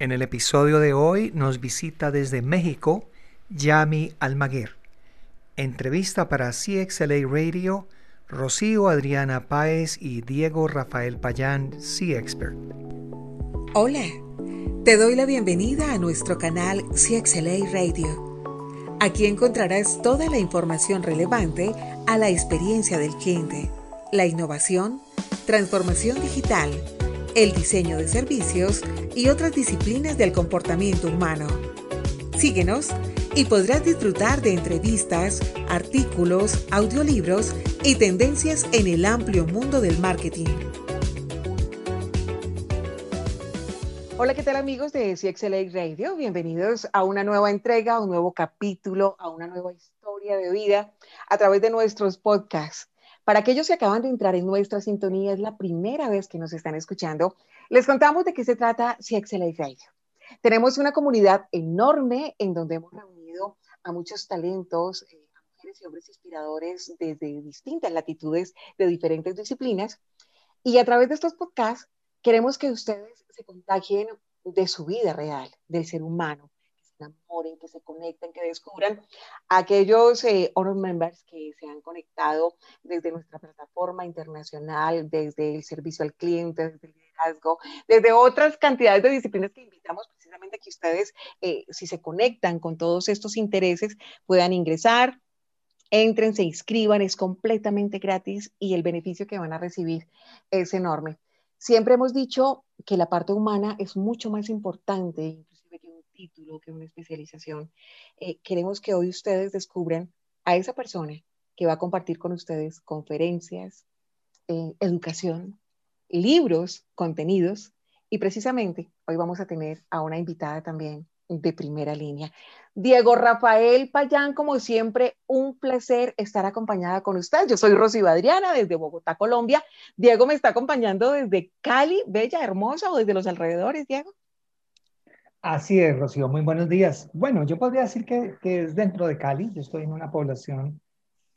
En el episodio de hoy nos visita desde México Yami Almaguer. Entrevista para CXLA Radio, Rocío Adriana Páez y Diego Rafael Payán, C-Expert. Hola, te doy la bienvenida a nuestro canal CXLA Radio. Aquí encontrarás toda la información relevante a la experiencia del cliente, la innovación, transformación digital, el diseño de servicios y otras disciplinas del comportamiento humano. Síguenos y podrás disfrutar de entrevistas, artículos, audiolibros y tendencias en el amplio mundo del marketing. Hola, ¿qué tal amigos de CXLA Radio? Bienvenidos a una nueva entrega, a un nuevo capítulo, a una nueva historia de vida a través de nuestros podcasts. Para aquellos que acaban de entrar en nuestra sintonía, es la primera vez que nos están escuchando, les contamos de qué se trata CXLA Radio. Tenemos una comunidad enorme en donde hemos reunido a muchos talentos, eh, a mujeres y hombres inspiradores desde distintas latitudes de diferentes disciplinas. Y a través de estos podcasts queremos que ustedes se contagien de su vida real, del ser humano, enamoren, que se conecten, que descubran aquellos eh, honor members que se han conectado desde nuestra plataforma internacional, desde el servicio al cliente, desde el liderazgo, desde otras cantidades de disciplinas que invitamos precisamente a que ustedes, eh, si se conectan con todos estos intereses, puedan ingresar, entren, se inscriban, es completamente gratis y el beneficio que van a recibir es enorme. Siempre hemos dicho que la parte humana es mucho más importante, título, que una especialización. Eh, queremos que hoy ustedes descubran a esa persona que va a compartir con ustedes conferencias, eh, educación, libros, contenidos y precisamente hoy vamos a tener a una invitada también de primera línea. Diego Rafael Payán, como siempre, un placer estar acompañada con usted. Yo soy Rosy Adriana desde Bogotá, Colombia. Diego me está acompañando desde Cali, bella, hermosa, o desde los alrededores, Diego. Así es, Rocío, muy buenos días. Bueno, yo podría decir que, es dentro de Cali, yo estoy en una población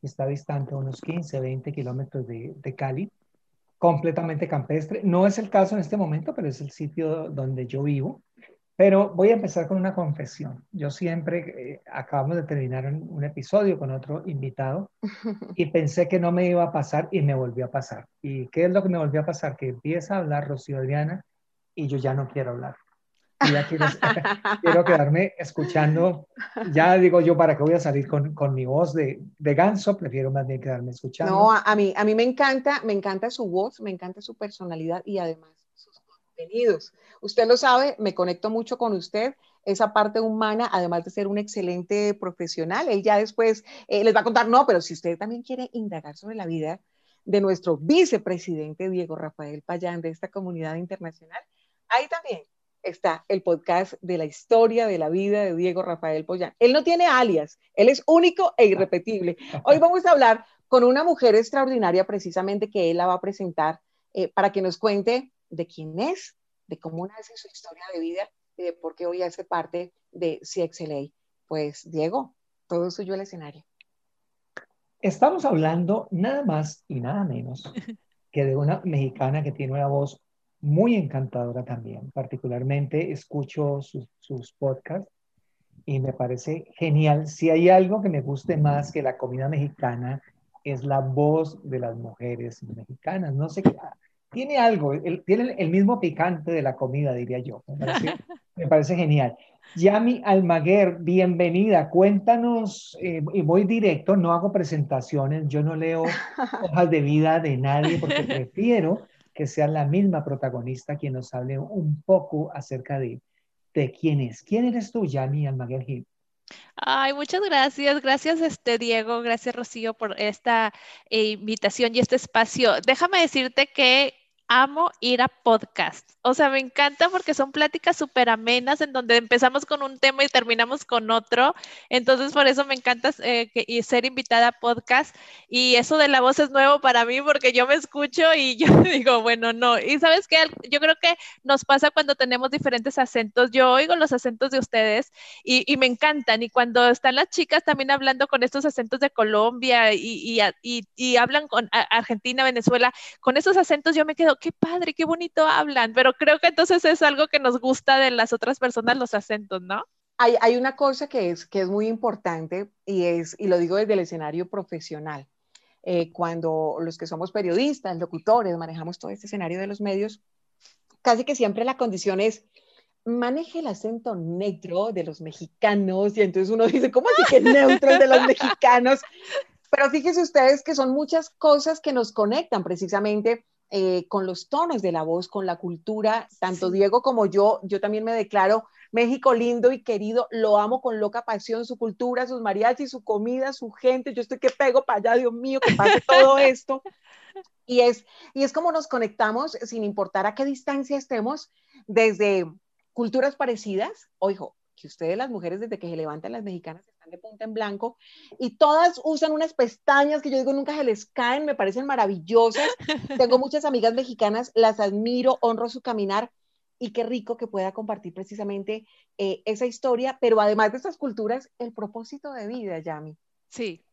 que está distante unos 15, 20 kilómetros de, Cali, completamente campestre. No es el caso en este momento, pero es el sitio donde yo vivo. Pero voy a empezar con una confesión. Yo siempre, eh, acabamos de terminar un, un, episodio con otro invitado y pensé que no me iba a pasar y me volvió a pasar. ¿Y qué es lo que me volvió a pasar? Que empieza a hablar Rocío Adriana y yo ya no quiero hablar ya quiero, quedarme escuchando. Ya digo yo, ¿para qué voy a salir con, con mi voz de, de, ganso? Prefiero más bien quedarme escuchando. No, a, mí, a mí me encanta, me encanta su voz, me encanta su personalidad y además sus contenidos. Usted lo sabe, me conecto mucho con usted esa parte humana, además de ser un excelente profesional. Él ya después eh, les va a contar, no, pero si usted también quiere indagar sobre la vida de nuestro vicepresidente Diego Rafael Payán de esta comunidad internacional, ahí también está el podcast de la historia de la vida de Diego Rafael Pollán. Él no tiene alias, él es único e irrepetible. Hoy vamos a hablar con una mujer extraordinaria precisamente que él la va a presentar eh, para que nos cuente de quién es, de cómo nace su historia de vida y de por qué hoy hace parte de CXLA. Pues Diego, todo suyo el escenario. Estamos hablando nada más y nada menos que de una mexicana que tiene una voz muy encantadora también. Particularmente escucho sus, sus podcasts y me parece genial. Si hay algo que me guste más que la comida mexicana, es la voz de las mujeres mexicanas. No sé qué, tiene algo, tiene el mismo picante de la comida, diría yo. Me parece, me parece genial. Yami Almaguer, bienvenida. Cuéntanos, eh, y voy directo, no hago presentaciones, yo no leo hojas de vida de nadie porque prefiero que sea la misma protagonista quien nos hable un poco acerca de, de quién es. ¿Quién eres tú, Yami Almaguer Gil? Ay, muchas gracias. Gracias, este Diego. Gracias, Rocío, por esta eh, invitación y este espacio. Déjame decirte que amo ir a podcast. O sea, me encanta porque son pláticas súper amenas en donde empezamos con un tema y terminamos con otro. Entonces, por eso me encanta eh, y ser invitada a podcast. Y eso de la voz es nuevo para mí porque yo me escucho y yo digo, bueno, no. Y sabes qué, yo creo que nos pasa cuando tenemos diferentes acentos. Yo oigo los acentos de ustedes y, y me encantan. Y cuando están las chicas también hablando con estos acentos de Colombia y, y, y hablan con Argentina, Venezuela, con esos acentos yo me quedo, qué padre, qué bonito hablan, pero creo que entonces es algo que nos gusta de las otras personas, los acentos, ¿no? Hay, hay una cosa que es, que es muy importante y, es, y lo digo desde el escenario profesional. Eh, cuando los que somos periodistas, locutores, manejamos todo este escenario de los medios, casi que siempre la condición es maneje el acento neutro de los mexicanos y entonces uno dice, ¿cómo así que neutro de los mexicanos? Pero fíjense ustedes que son muchas cosas que nos conectan precisamente eh, con los tonos de la voz, con la cultura. Tanto Diego como yo, yo también me declaro México lindo y querido, lo amo con loca pasión, su cultura, sus mariachis, su comida, su gente. Yo estoy que pego para allá, Dios mío, que pase todo esto. Y es, y es como nos conectamos sin importar a qué distancia estemos, desde culturas parecidas. Ojo, que ustedes las mujeres desde que se levantan las mexicanas de punta en blanco y todas usan unas pestañas que yo digo nunca se les caen, me parecen maravillosas. Tengo muchas amigas mexicanas, las admiro, honro su caminar y qué rico que pueda compartir precisamente eh, esa historia, pero además de estas culturas, el propósito de vida, Yami. Sí,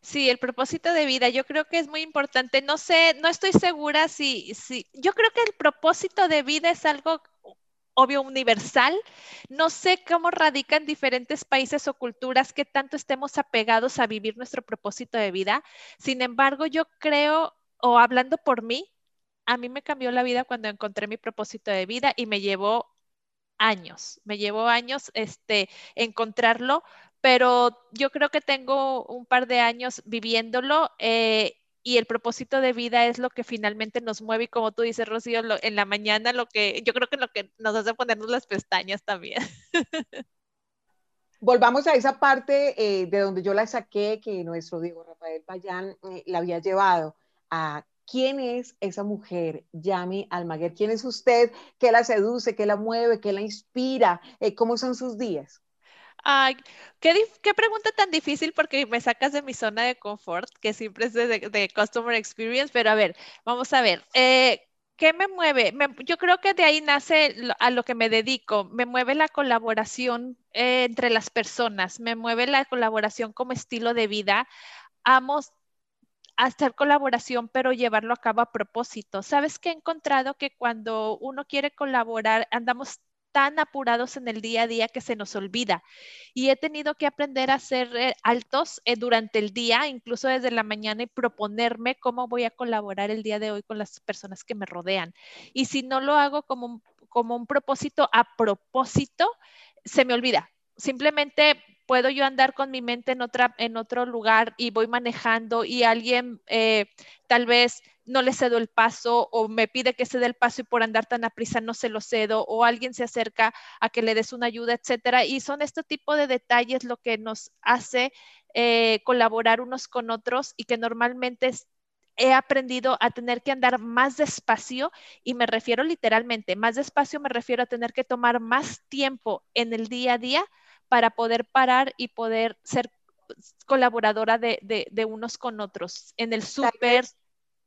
Sí, el propósito de vida, yo creo que es muy importante. No sé, no estoy segura si, si, yo creo que el propósito de vida es algo obvio universal. No sé cómo radica en diferentes países o culturas que tanto estemos apegados a vivir nuestro propósito de vida. Sin embargo, yo creo, o hablando por mí, a mí me cambió la vida cuando encontré mi propósito de vida y me llevó años, me llevó años este, encontrarlo, pero yo creo que tengo un par de años viviéndolo. Eh, y el propósito de vida es lo que finalmente nos mueve y como tú dices, Rocío, en la mañana lo que yo creo que lo que nos hace ponernos las pestañas también. Volvamos a esa parte eh, de donde yo la saqué, que nuestro Diego Rafael Payán eh, la había llevado a quién es esa mujer, Yami Almaguer, quién es usted, qué la seduce, qué la mueve, qué la inspira, eh, cómo son sus días. Ay, qué, qué, pregunta tan difícil porque me sacas de mi zona de confort, que siempre es de, Customer Experience, pero a ver, vamos a ver. Eh, ¿Qué me mueve? yo creo que de ahí nace a lo que me dedico. Me mueve la colaboración eh, entre las personas, me mueve la colaboración como estilo de vida. Amo hacer colaboración, pero llevarlo a cabo a propósito. ¿Sabes que he encontrado que cuando uno quiere colaborar, andamos tan apurados en el día a día que se nos olvida. Y he tenido que aprender a ser eh, altos eh, durante el día, incluso desde la mañana, y proponerme cómo voy a colaborar el día de hoy con las personas que me rodean. Y si no lo hago como como un propósito a propósito, se me olvida. Simplemente puedo yo andar con mi mente en, otra, en otro lugar y voy manejando y alguien eh, tal vez no le cedo el paso o me pide que ceda el paso y por andar tan a prisa no se lo cedo o alguien se acerca a que le des una ayuda, etcétera. Y son este tipo de detalles lo que nos hace eh, colaborar unos con otros y que normalmente he aprendido a tener que andar más despacio y me refiero literalmente, más despacio me refiero a tener que tomar más tiempo en el día a día para poder parar y poder ser colaboradora de, de, unos con otros en el súper.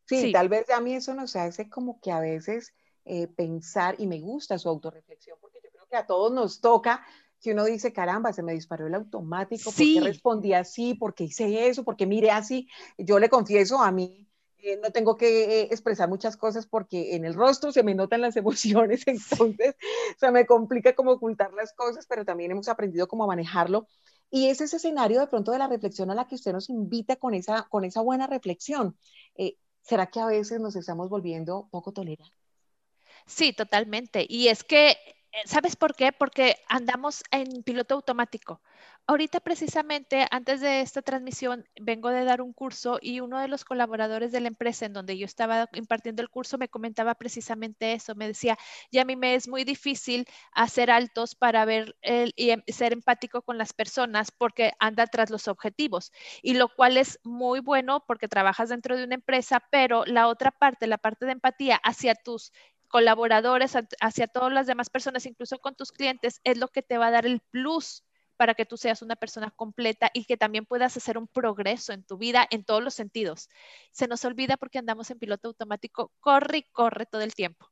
Sí, tal vez a mí eso nos hace como que a veces eh, pensar, y me gusta su autorreflexión, porque yo creo que a todos nos toca, si uno dice, caramba, se me disparó el automático, ¿por qué respondí así? ¿Por qué hice eso? ¿Por qué miré así? Yo le confieso, a mí eh, no tengo que eh, expresar muchas cosas porque en el rostro se me notan las emociones, entonces se me complica como ocultar las cosas, pero también hemos aprendido cómo manejarlo. Y es ese escenario de pronto de la reflexión a la que usted nos invita con esa, con esa buena reflexión. Eh, ¿Será que a veces nos estamos volviendo poco tolerantes? Sí, totalmente. Y es que ¿Sabes por qué? Porque andamos en piloto automático. Ahorita precisamente, antes de esta transmisión, vengo de dar un curso y uno de los colaboradores de la empresa en donde yo estaba impartiendo el curso me comentaba precisamente eso. Me decía, ya a mí me es muy difícil hacer altos para ver y em, ser empático con las personas porque anda tras los objetivos. Y lo cual es muy bueno porque trabajas dentro de una empresa, pero la otra parte, la parte de empatía hacia tus colaboradores, hacia todas las demás personas, incluso con tus clientes, es lo que te va a dar el plus para que tú seas una persona completa y que también puedas hacer un progreso en tu vida en todos los sentidos. Se nos olvida porque andamos en piloto automático, corre y corre todo el tiempo.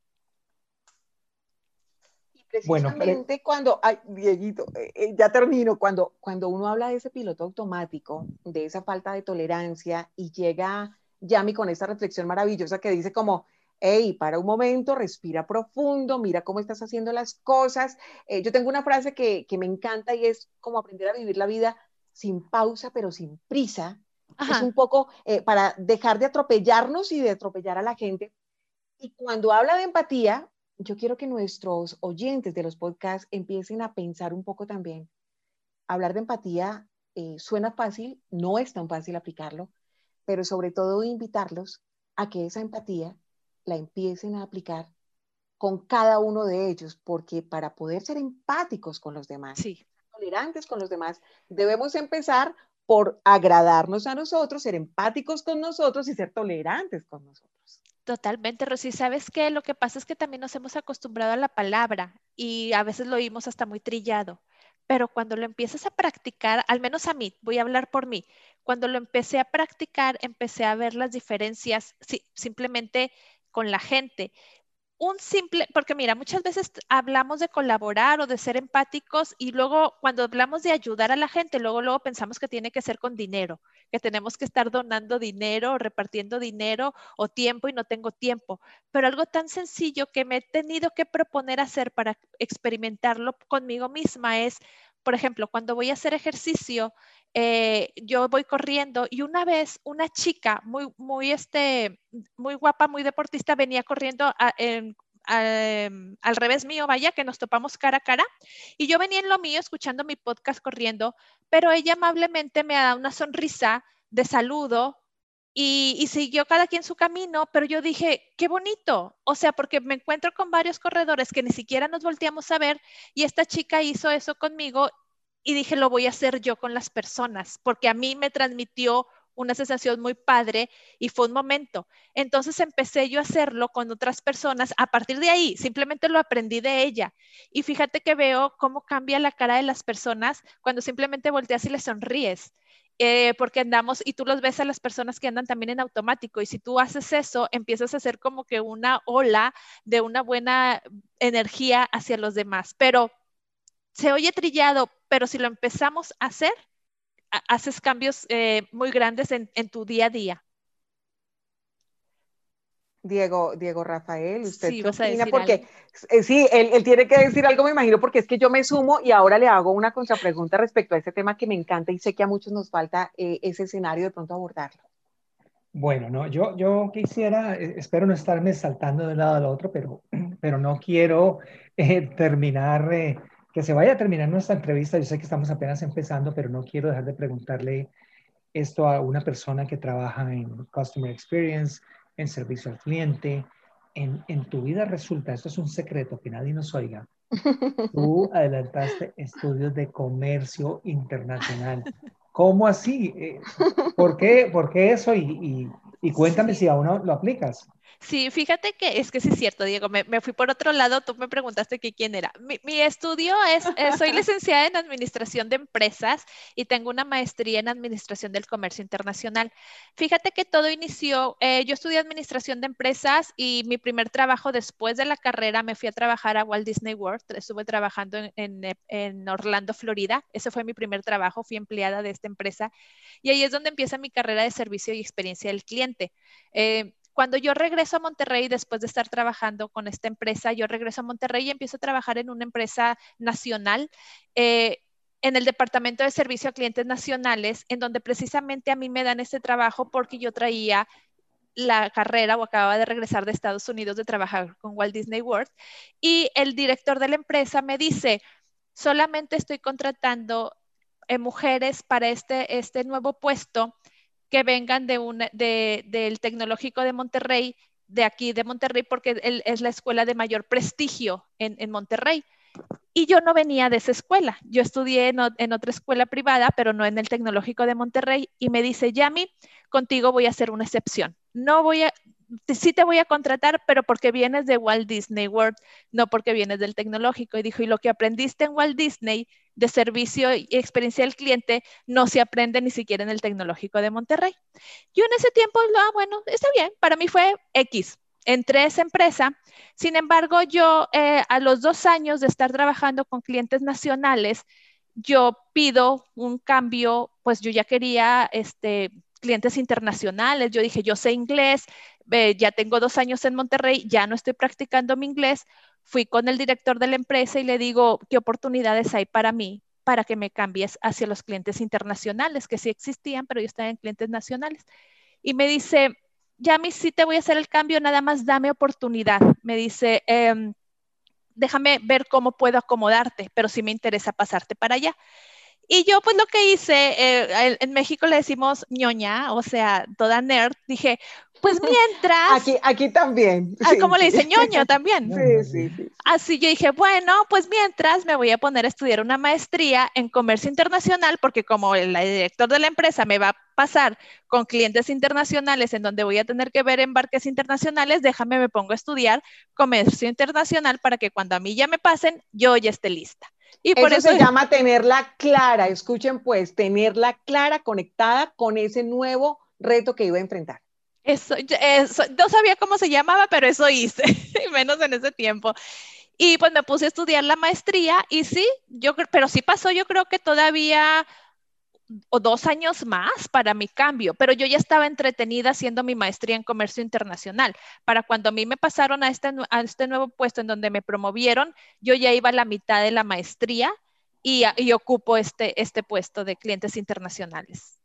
Y precisamente cuando, ay, Dieguito, eh, eh, ya termino, cuando, cuando uno habla de ese piloto automático, de esa falta de tolerancia y llega Yami con esa reflexión maravillosa que dice como, hey, para un momento, respira profundo, mira cómo estás haciendo las cosas. Eh, yo tengo una frase que, me encanta y es como aprender a vivir la vida sin pausa, pero sin prisa. Es un poco eh, para dejar de atropellarnos y de atropellar a la gente. Y cuando habla de empatía, yo quiero que nuestros oyentes de los podcasts empiecen a pensar un poco también. Hablar de empatía eh, suena fácil, no es tan fácil aplicarlo, pero sobre todo invitarlos a que esa empatía la empiecen a aplicar con cada uno de ellos, porque para poder ser empáticos con los demás, tolerantes con los demás, debemos empezar por agradarnos a nosotros, ser empáticos con nosotros y ser tolerantes con nosotros. Totalmente, Rosy. ¿Sabes qué? Lo que pasa es que también nos hemos acostumbrado a la palabra y a veces lo oímos hasta muy trillado pero cuando lo empiezas a practicar, al menos a mí, voy a hablar por mí, cuando lo empecé a practicar, empecé a ver las diferencias simplemente con la gente un simple, porque mira, muchas veces hablamos de colaborar o de ser empáticos y luego cuando hablamos de ayudar a la gente, luego luego pensamos que tiene que ser con dinero, que tenemos que estar donando dinero o repartiendo dinero o tiempo y no tengo tiempo. Pero algo tan sencillo que me he tenido que proponer hacer para experimentarlo conmigo misma es, por ejemplo, cuando voy a hacer ejercicio, eh, yo voy corriendo y una vez una chica muy, muy, este, muy guapa, muy deportista, venía corriendo em, al revés mío, vaya, que nos topamos cara a cara. Y yo venía en lo mío escuchando mi podcast corriendo, pero ella amablemente me da una sonrisa de saludo y, y, siguió cada quien su camino, pero yo dije, qué bonito, o sea, porque me encuentro con varios corredores que ni siquiera nos volteamos a ver y esta chica hizo eso conmigo y dije, lo voy a hacer yo con las personas, porque a mí me transmitió una sensación muy padre y fue un momento. Entonces empecé yo a hacerlo con otras personas. A partir de ahí, simplemente lo aprendí de ella. Y fíjate que veo cómo cambia la cara de las personas cuando simplemente volteas y les sonríes. Eh, porque andamos y tú los ves a las personas que andan también en automático y si tú haces eso, empiezas a hacer como que una ola de una buena energía hacia los demás. Pero se oye trillado, pero si lo empezamos a hacer, haces cambios eh, muy grandes en, tu día a día. Diego, Diego Rafael, usted sí, porque eh, sí, él, tiene que decir algo, me imagino, porque es que yo me sumo y ahora le hago una contrapregunta respecto a ese tema que me encanta y sé que a muchos nos falta eh, ese escenario de pronto abordarlo. Bueno, no, yo, yo quisiera, espero no estarme saltando de un lado al otro, pero, pero no quiero terminar que se vaya a terminar nuestra entrevista. Yo sé que estamos apenas empezando, pero no quiero dejar de preguntarle esto a una persona que trabaja en Customer Experience, en servicio al cliente. En, en tu vida resulta, esto es un secreto que nadie nos oiga, tú adelantaste estudios de comercio internacional. ¿Cómo así? Eh, ¿Por qué, por qué eso? Y, y, y cuéntame si aún lo aplicas. Sí, fíjate que es que sí es cierto, Diego, me, fui por otro lado, tú me preguntaste que quién era. Mi, estudio es, eh, soy licenciada en Administración de Empresas y tengo una maestría en Administración del Comercio Internacional. Fíjate que todo inició, eh, yo estudié Administración de Empresas y mi primer trabajo después de la carrera me fui a trabajar a Walt Disney World, estuve trabajando en, Orlando, Florida, ese fue mi primer trabajo, fui empleada de esta empresa y ahí es donde empieza mi carrera de servicio y experiencia del cliente. Eh, cuando yo regreso a Monterrey, después de estar trabajando con esta empresa, yo regreso a Monterrey y empiezo a trabajar en una empresa nacional. Eh, en el departamento de servicio a clientes nacionales, en donde precisamente a mí me dan este trabajo porque yo traía la carrera o acababa de regresar de Estados Unidos de trabajar con Walt Disney World y el director de la empresa me dice, solamente estoy contratando eh, mujeres para este, este nuevo puesto que vengan de una, de, del Tecnológico de Monterrey, de aquí de Monterrey, porque es la escuela de mayor prestigio en, en Monterrey. Y yo no venía de esa escuela. Yo estudié en, en, otra escuela privada, pero no en el Tecnológico de Monterrey. Y me dice, Yami, contigo voy a hacer una excepción. No voy a, sí te voy a contratar, pero porque vienes de Walt Disney World, no porque vienes del tecnológico. Y dijo, y lo que aprendiste en Walt Disney de servicio y experiencia del cliente no se aprende ni siquiera en el tecnológico de Monterrey. Yo en ese tiempo, ah, bueno, está bien, para mí fue X. Entré a esa empresa, sin embargo, yo eh, a los dos años de estar trabajando con clientes nacionales, yo pido un cambio, pues yo ya quería este, clientes internacionales. Yo dije, yo sé inglés, ya tengo dos años en Monterrey, ya no estoy practicando mi inglés. Fui con el director de la empresa y le digo, ¿qué oportunidades hay para mí para que me cambies hacia los clientes internacionales, que sí existían, pero yo estaba en clientes nacionales? Y me dice, Yami, sí te voy a hacer el cambio, nada más dame oportunidad. Me dice, em, déjame ver cómo puedo acomodarte, pero sí me interesa pasarte para allá. Y yo pues lo que hice, eh, en México le decimos ñoña, o sea, toda nerd, dije, pues mientras... Aquí, aquí también. Ah, como le dice ñoño también. Sí, sí, sí. Así yo dije, bueno, pues mientras me voy a poner a estudiar una maestría en comercio internacional, porque como el director de la empresa me va a pasar con clientes internacionales en donde voy a tener que ver embarques internacionales, déjame me pongo a estudiar comercio internacional para que cuando a mí ya me pasen, yo ya esté lista. Y por eso, se llama tenerla clara, escuchen pues, tenerla clara, conectada con ese nuevo reto que iba a enfrentar. Eso, no sabía cómo se llamaba, pero eso hice, menos en ese tiempo. Y pues me puse a estudiar la maestría y sí, yo pero sí pasó, yo creo que todavía o dos años más para mi cambio, pero yo ya estaba entretenida haciendo mi maestría en comercio internacional. Para cuando a mí me pasaron a este, a este nuevo puesto en donde me promovieron, yo ya iba a la mitad de la maestría y, y ocupo este, este puesto de clientes internacionales.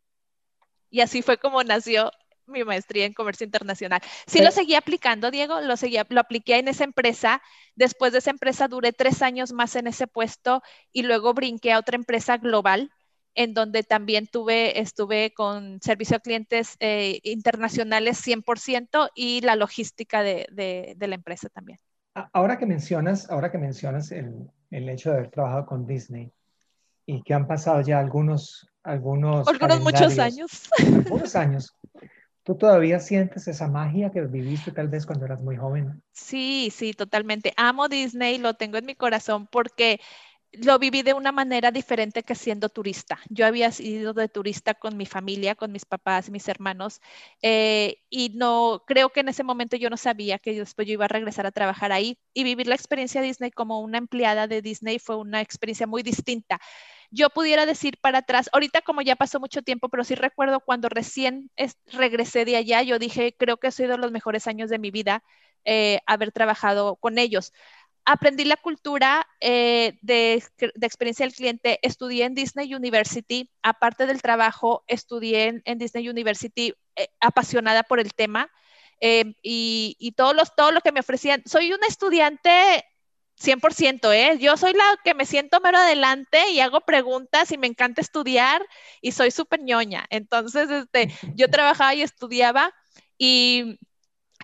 Y así fue como nació mi maestría en comercio internacional. Sí, lo seguí aplicando, Diego, lo, seguía, lo apliqué en esa empresa. Después de esa empresa duré tres años más en ese puesto y luego brinqué a otra empresa global en donde también tuve, estuve con servicio a clientes eh, internacionales 100% y la logística de, de, la empresa también. Ahora que mencionas, ahora que mencionas el, el, hecho de haber trabajado con Disney y que han pasado ya algunos, algunos, algunos muchos años. Algunos años. ¿Tú todavía sientes esa magia que viviste tal vez cuando eras muy joven? Sí, sí, totalmente. Amo Disney, lo tengo en mi corazón porque lo viví de una manera diferente que siendo turista. Yo había ido de turista con mi familia, con mis papás, mis hermanos, eh, y no creo que en ese momento yo no sabía que después yo iba a regresar a trabajar ahí y vivir la experiencia Disney como una empleada de Disney fue una experiencia muy distinta. Yo pudiera decir para atrás, ahorita como ya pasó mucho tiempo, pero sí recuerdo cuando recién regresé de allá, yo dije, creo que ha sido los mejores años de mi vida eh, haber trabajado con ellos aprendí la cultura eh, de, experiencia del cliente. Estudié en Disney University, aparte del trabajo, estudié en, Disney University eh, apasionada por el tema eh, y, y todo, los, todo lo que me ofrecían. Soy una estudiante 100%, ¿eh? Yo soy la que me siento mero adelante y hago preguntas y me encanta estudiar y soy súper ñoña. Entonces, este, yo trabajaba y estudiaba y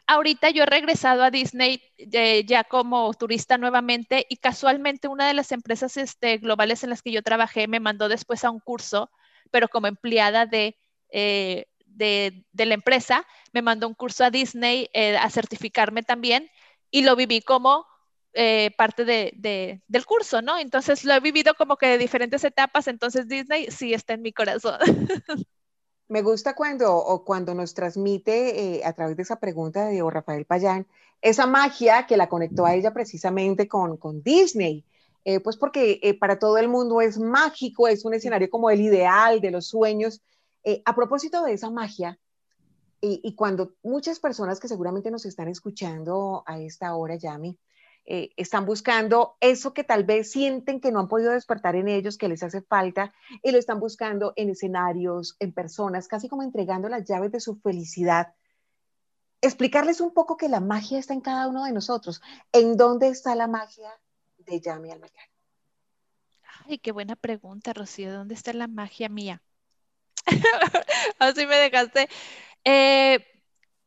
ahorita yo he regresado a Disney eh, ya como turista nuevamente y casualmente una de las empresas este, globales en las que yo trabajé me mandó después a un curso, pero como empleada de, eh, de, la empresa, me mandó un curso a Disney eh, a certificarme también y lo viví como parte de, del curso, ¿no? Entonces lo he vivido como que de diferentes etapas, entonces Disney sí está en mi corazón. Me gusta cuando, o cuando nos transmite eh, a través de esa pregunta de Diego Rafael Payán, esa magia que la conectó a ella precisamente con, con Disney. Eh, pues porque eh, para todo el mundo es mágico, es un escenario como el ideal de los sueños. a propósito de esa magia, y, cuando muchas personas que seguramente nos están escuchando a esta hora, Yami, eh, están buscando eso que tal vez sienten que no han podido despertar en ellos, que les hace falta, y lo están buscando en escenarios, en personas, casi como entregando las llaves de su felicidad. Explicarles un poco que la magia está en cada uno de nosotros. ¿En dónde está la magia de Yami Almayán? Ay, qué buena pregunta, Rocío. ¿Dónde está la magia mía? Así me dejaste. Eh,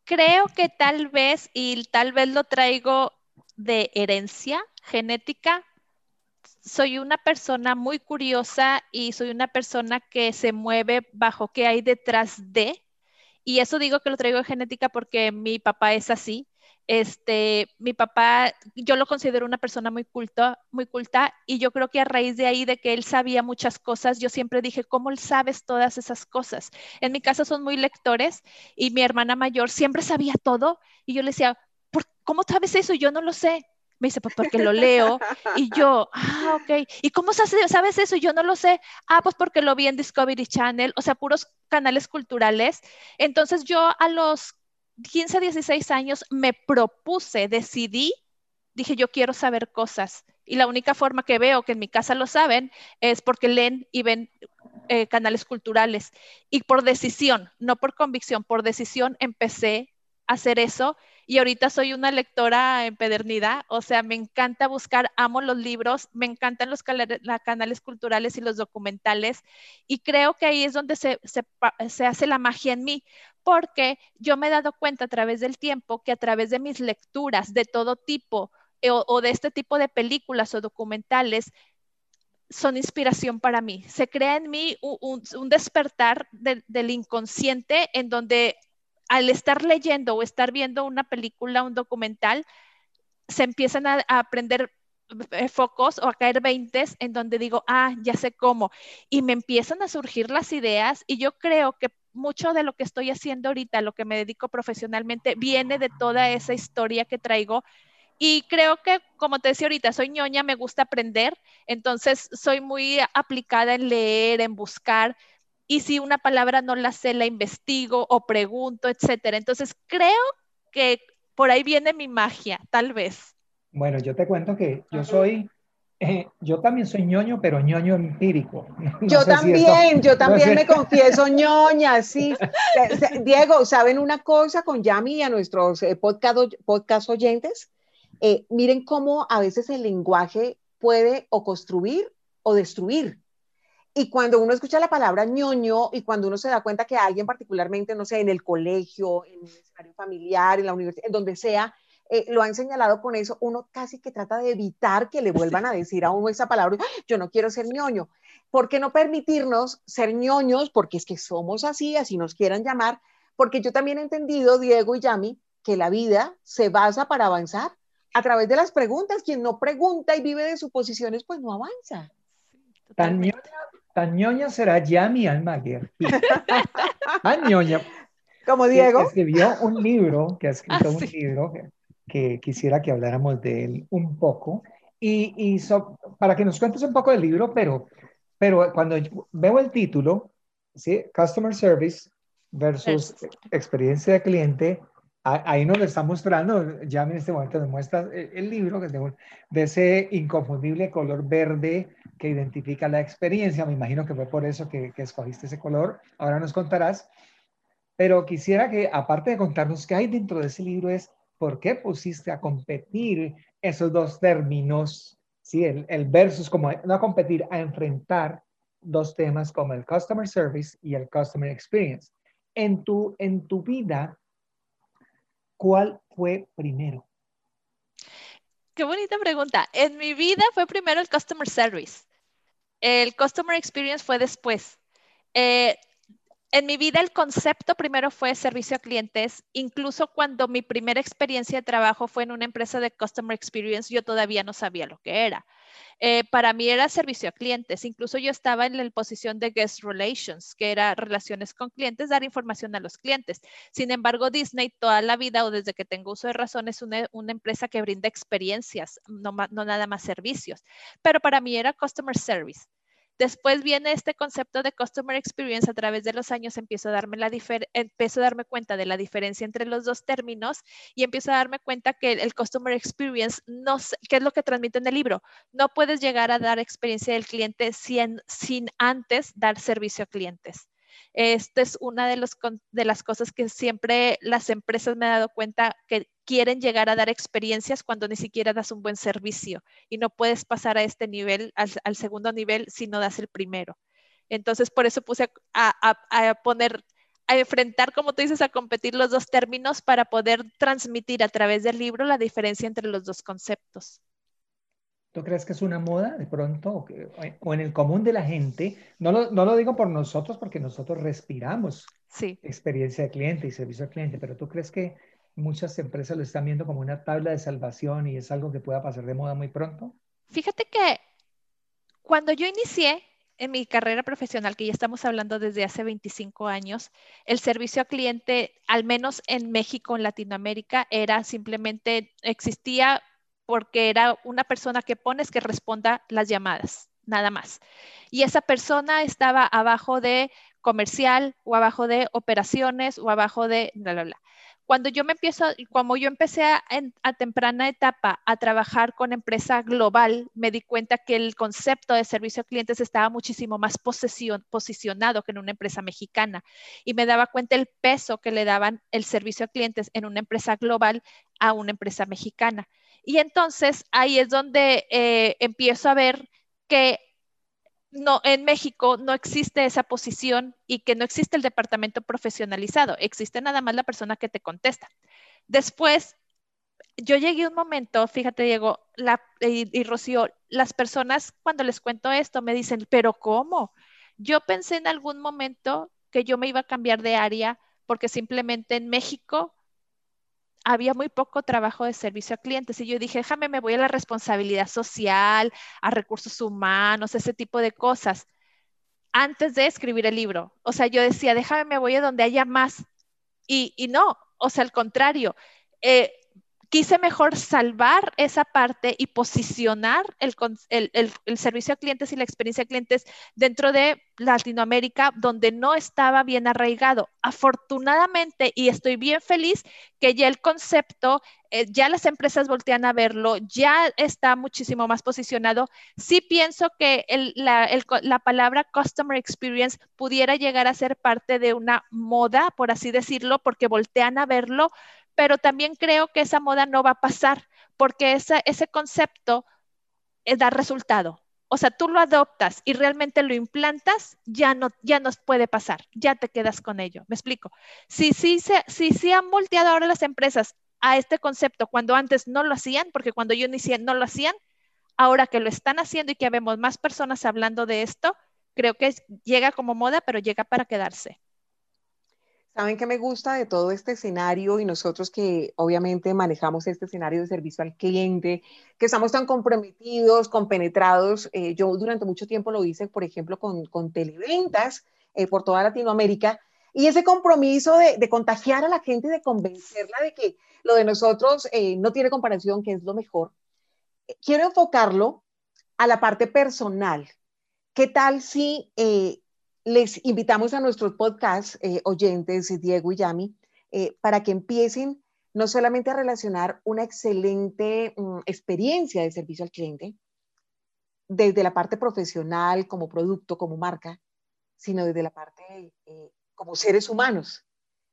creo que tal vez, y tal vez lo traigo de herencia genética, soy una persona muy curiosa y soy una persona que se mueve bajo qué hay detrás de. Y eso digo que lo traigo de genética porque mi papá es así. Este, mi papá, yo lo considero una persona muy culta, muy culta, y yo creo que a raíz de ahí, de que él sabía muchas cosas, yo siempre dije, ¿cómo sabes todas esas cosas? En mi casa son muy lectores y mi hermana mayor siempre sabía todo, y yo le decía, ¿cómo sabes eso? Yo no lo sé. Me dice, pues porque lo leo. Y yo, ah, ok. ¿Y cómo sabes eso? Yo no lo sé. Ah, pues porque lo vi en Discovery Channel, o sea, puros canales culturales. Entonces yo a los 15, 16 años me propuse, decidí, dije, yo quiero saber cosas. Y la única forma que veo que en mi casa lo saben es porque leen y ven eh, canales culturales. Y por decisión, no por convicción, por decisión empecé a hacer eso. Y ahorita soy una lectora empedernida, o sea, me encanta buscar, amo los libros, me encantan los canales culturales y los documentales. Y creo que ahí es donde se, hace la magia en mí, porque yo me he dado cuenta a través del tiempo que a través de mis lecturas de todo tipo, eh, o, de este tipo de películas o documentales son inspiración para mí. Se crea en mí un, despertar del inconsciente en donde al estar leyendo o estar viendo una película, un documental, se empiezan a, aprender eh, focos o a caer veintes en donde digo, ah, ya sé cómo. Y me empiezan a surgir las ideas y yo creo que mucho de lo que estoy haciendo ahorita, lo que me dedico profesionalmente, viene de toda esa historia que traigo y creo que, como te decía ahorita, soy ñoña, me gusta aprender, entonces soy muy aplicada en leer, en buscar, y si una palabra no la sé, la investigo o pregunto, etcétera. Entonces creo que por ahí viene mi magia, tal vez. Bueno, yo te cuento que yo soy, eh, yo también soy ñoño, pero ñoño empírico. yo también, yo también me confieso ñoña, sí. Diego, ¿saben una cosa con Yami y a nuestros eh, podcast, podcast oyentes? Eh, miren cómo a veces el lenguaje puede o construir o destruir. Y cuando uno escucha la palabra ñoño y cuando uno se da cuenta que alguien particularmente, no sé, en el colegio, en el escenario familiar, en la universidad, en donde sea, eh, lo han señalado con eso, uno casi que trata de evitar que le vuelvan a decir a uno esa palabra, yo no quiero ser ñoño. ¿Por qué no permitirnos ser ñoños? Porque es que somos así, así nos quieran llamar, porque yo también he entendido, Diego y Yami, que la vida se basa para avanzar a través de las preguntas. Quien no pregunta y vive de suposiciones, pues no avanza. Tan ñoña, será ya mi alma Tan ñoña. Como Diego. escribió un libro, que ha escrito ah, un libro que, quisiera que habláramos de él un poco. Y, y para que nos cuentes un poco del libro, pero, pero cuando veo el título, ¿sí? Customer Service versus experiencia de cliente, ahí nos lo está mostrando, ya en este momento nos muestra el, libro que es de, ese inconfundible color verde que identifica la experiencia. Me imagino que fue por eso que, que, escogiste ese color. Ahora nos contarás. Pero quisiera que, aparte de contarnos qué hay dentro de ese libro, es por qué pusiste a competir esos dos términos, ¿sí? el, el versus, como no a competir, a enfrentar dos temas como el Customer Service y el Customer Experience. En tu, en tu vida, ¿cuál fue primero? Qué bonita pregunta. En mi vida fue primero el Customer Service. El Customer Experience fue después. Eh, en mi vida el concepto primero fue servicio a clientes. Incluso cuando mi primera experiencia de trabajo fue en una empresa de Customer Experience, yo todavía no sabía lo que era. Eh, para mí era servicio a clientes. Incluso yo estaba en la posición de guest relations, que era relaciones con clientes, dar información a los clientes. Sin embargo, Disney toda la vida o desde que tengo uso de razón es una, empresa que brinda experiencias, no, no nada más servicios. Pero para mí era customer service. Después viene este concepto de Customer Experience. A través de los años empiezo a darme, la empiezo a darme cuenta de la diferencia entre los dos términos y empiezo a darme cuenta que el, Customer Experience, no, ¿qué es lo que transmite en el libro? No puedes llegar a dar experiencia del cliente sin, sin antes dar servicio a clientes. Esta es una de, las cosas que siempre las empresas me han dado cuenta que quieren llegar a dar experiencias cuando ni siquiera das un buen servicio y no puedes pasar a este nivel, al, segundo nivel, si no das el primero. Entonces, por eso puse a, a, poner, a enfrentar, como tú dices, a competir los dos términos para poder transmitir a través del libro la diferencia entre los dos conceptos. ¿Tú crees que es una moda de pronto o, en el común de la gente? No lo, no lo, digo por nosotros porque nosotros respiramos sí. experiencia de cliente y servicio al cliente, pero ¿tú crees que muchas empresas lo están viendo como una tabla de salvación y es algo que pueda pasar de moda muy pronto? Fíjate que cuando yo inicié en mi carrera profesional, que ya estamos hablando desde hace 25 años, el servicio al cliente, al menos en México, en Latinoamérica, era simplemente, existía porque era una persona que pones que responda las llamadas, nada más. Y esa persona estaba abajo de comercial o abajo de operaciones o abajo de bla, bla, bla cuando yo me empiezo, como yo empecé a, temprana etapa a trabajar con empresa global, me di cuenta que el concepto de servicio a clientes estaba muchísimo más posicionado que en una empresa mexicana y me daba cuenta el peso que le daban el servicio a clientes en una empresa global a una empresa mexicana. Y entonces ahí es donde eh, empiezo a ver que no, en México no existe esa posición y que no existe el departamento profesionalizado, existe nada más la persona que te contesta. Después, yo llegué un momento, fíjate Diego y, y Rocío, las personas cuando les cuento esto me dicen, pero ¿cómo? Yo pensé en algún momento que yo me iba a cambiar de área porque simplemente en México había muy poco trabajo de servicio a clientes y yo dije, déjame, me voy a la responsabilidad social, a recursos humanos, ese tipo de cosas, antes de escribir el libro. O sea, yo decía, déjame, me voy a donde haya más. Y, y no, o sea, al contrario, eh, quise mejor salvar esa parte y posicionar el, servicio a clientes y la experiencia a clientes dentro de Latinoamérica, donde no estaba bien arraigado. Afortunadamente, y estoy bien feliz que ya el concepto, eh, ya las empresas voltean a verlo, ya está muchísimo más posicionado. Sí pienso que la, la palabra customer experience pudiera llegar a ser parte de una moda, por así decirlo, porque voltean a verlo pero también creo que esa moda no va a pasar porque ese concepto eh, da resultado. O sea, tú lo adoptas y realmente lo implantas, ya no, ya no puede pasar, ya te quedas con ello. ¿Me explico? Si sí si, si, si, han volteado ahora las empresas a este concepto cuando antes no lo hacían, porque cuando yo inicié no lo hacían, ahora que lo están haciendo y que vemos más personas hablando de esto, creo que llega como moda, pero llega para quedarse. ¿Saben qué me gusta de todo este escenario y nosotros que obviamente manejamos este escenario de servicio al cliente, que estamos tan comprometidos, compenetrados? Eh, yo durante mucho tiempo lo hice, por ejemplo, con, con televentas eh, por toda Latinoamérica y ese compromiso de, de, contagiar a la gente y de convencerla de que lo de nosotros eh, no tiene comparación, que es lo mejor. Quiero enfocarlo a la parte personal. ¿Qué tal si les invitamos a nuestros podcast eh, oyentes, Diego y Yami, eh, para que empiecen no solamente a relacionar una excelente mm, experiencia de servicio al cliente, desde la parte profesional, como producto, como marca, sino desde la parte eh, como seres humanos.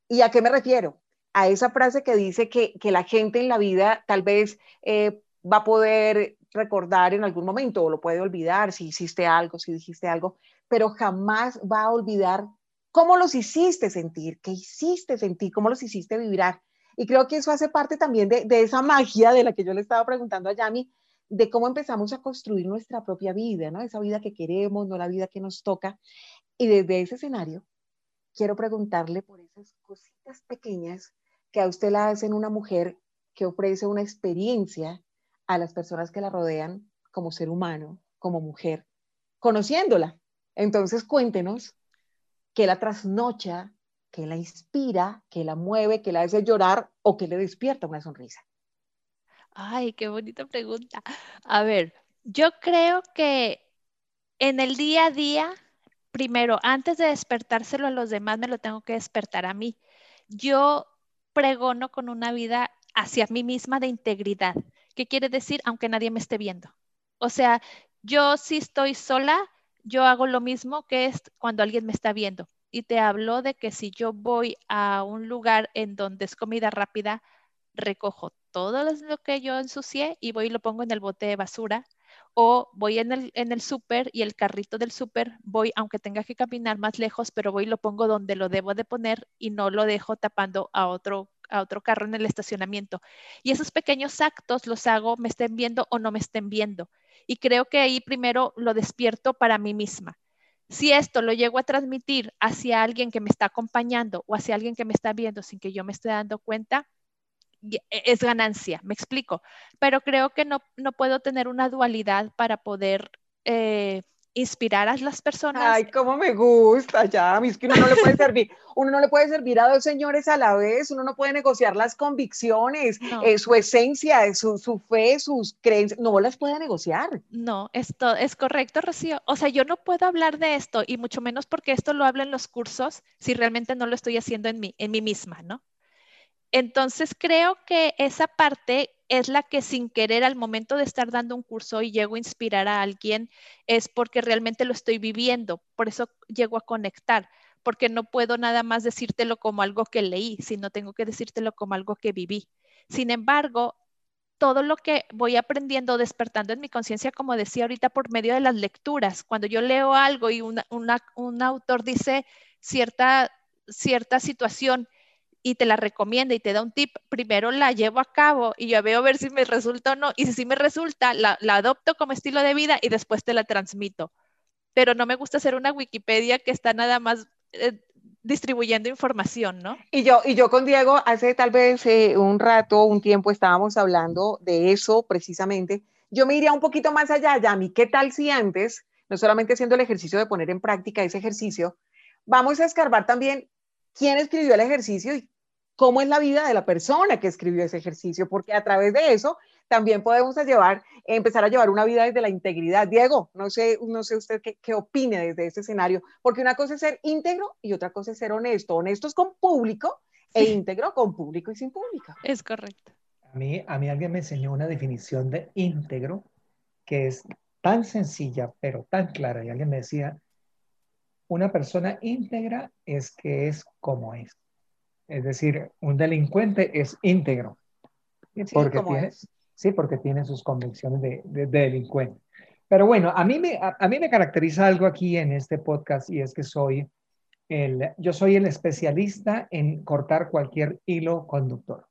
¿Y a qué me refiero? A esa frase que dice que, que la gente en la vida tal vez va a poder recordar en algún momento o lo puede olvidar si hiciste algo, si dijiste algo, pero jamás va a olvidar cómo los hiciste sentir, qué hiciste sentir, cómo los hiciste vibrar. Y creo que eso hace parte también de, esa magia de la que yo le estaba preguntando a Yami, de cómo empezamos a construir nuestra propia vida, ¿no? Esa vida que queremos, no la vida que nos toca. Y desde ese escenario, quiero preguntarle por esas cositas pequeñas que a usted la hacen una mujer que ofrece una experiencia a las personas que la rodean como ser humano, como mujer, conociéndola, entonces cuéntenos qué la trasnocha, qué la inspira, qué la mueve, qué la hace llorar o qué le despierta una sonrisa. Ay, qué bonita pregunta. A ver, yo creo que en el día a día, primero, antes de despertárselo a los demás, me lo tengo que despertar a mí. Yo pregono con una vida hacia mí misma de integridad. ¿Qué quiere decir? Aunque nadie me esté viendo. O sea, yo si estoy sola, yo hago lo mismo que es cuando alguien me está viendo. Y te hablo de que si yo voy a un lugar en donde es comida rápida, recojo todo lo que yo ensucié y voy y lo pongo en el bote de basura. O voy en el, en el súper y el carrito del súper, voy, aunque tenga que caminar más lejos, pero voy y lo pongo donde lo debo de poner y no lo dejo tapando a otro, a otro carro en el estacionamiento. Y esos pequeños actos los hago, me estén viendo o no me estén viendo. Y creo que ahí primero lo despierto para mí misma. Si esto lo llego a transmitir hacia alguien que me está acompañando o hacia alguien que me está viendo sin que yo me esté dando cuenta, e, es ganancia, me explico. Pero creo que no, puedo tener una dualidad para poder eh, inspirar a las personas. Ay, cómo me gusta, ya, es que uno no le puede servir, uno no le puede servir a dos señores a la vez, uno no puede negociar las convicciones, eh, su esencia, su, su, fe, sus creencias, no las puede negociar. No, esto es correcto, Rocío. O sea, yo no puedo hablar de esto y mucho menos porque esto lo hablo en los cursos si realmente no lo estoy haciendo en mí, en mí misma, ¿no? Entonces creo que esa parte es la que sin querer al momento de estar dando un curso y llego a inspirar a alguien es porque realmente lo estoy viviendo, por eso llego a conectar, porque no puedo nada más decírtelo como algo que leí, sino tengo que decírtelo como algo que viví. Sin embargo, todo lo que voy aprendiendo, despertando en mi conciencia, como decía ahorita, por medio de las lecturas, cuando yo leo algo y un autor dice cierta, cierta situación y te la recomienda y te da un tip, primero la llevo a cabo y yo veo a ver si me resulta o no. Y si sí me resulta, la, adopto como estilo de vida y después te la transmito. Pero no me gusta hacer una Wikipedia que está nada más eh, distribuyendo información, ¿no? Y yo, y yo con Diego hace tal vez eh, un rato, un tiempo estábamos hablando de eso precisamente. Yo me iría un poquito más allá, Yami. ¿Qué tal si antes, no solamente haciendo el ejercicio de poner en práctica ese ejercicio, vamos a escarbar también quién escribió el ejercicio y cómo es la vida de la persona que escribió ese ejercicio, porque a través de eso también podemos llevar, empezar a llevar una vida desde la integridad. Diego, no sé, no sé usted qué, qué opine desde este escenario, porque una cosa es ser íntegro y otra cosa es ser honesto. Honestos con público e íntegro con público y sin público. Es correcto. A mí, a mí alguien me enseñó una definición de íntegro que es tan sencilla, pero tan clara. Y alguien me decía, una persona íntegra es que es como es. Es decir, un delincuente es íntegro. Porque tiene, sí, porque tiene sus convicciones de, delincuente. Pero bueno, a mí, me, a, mí me caracteriza algo aquí en este podcast y es que soy el, yo soy el especialista en cortar cualquier hilo conductor.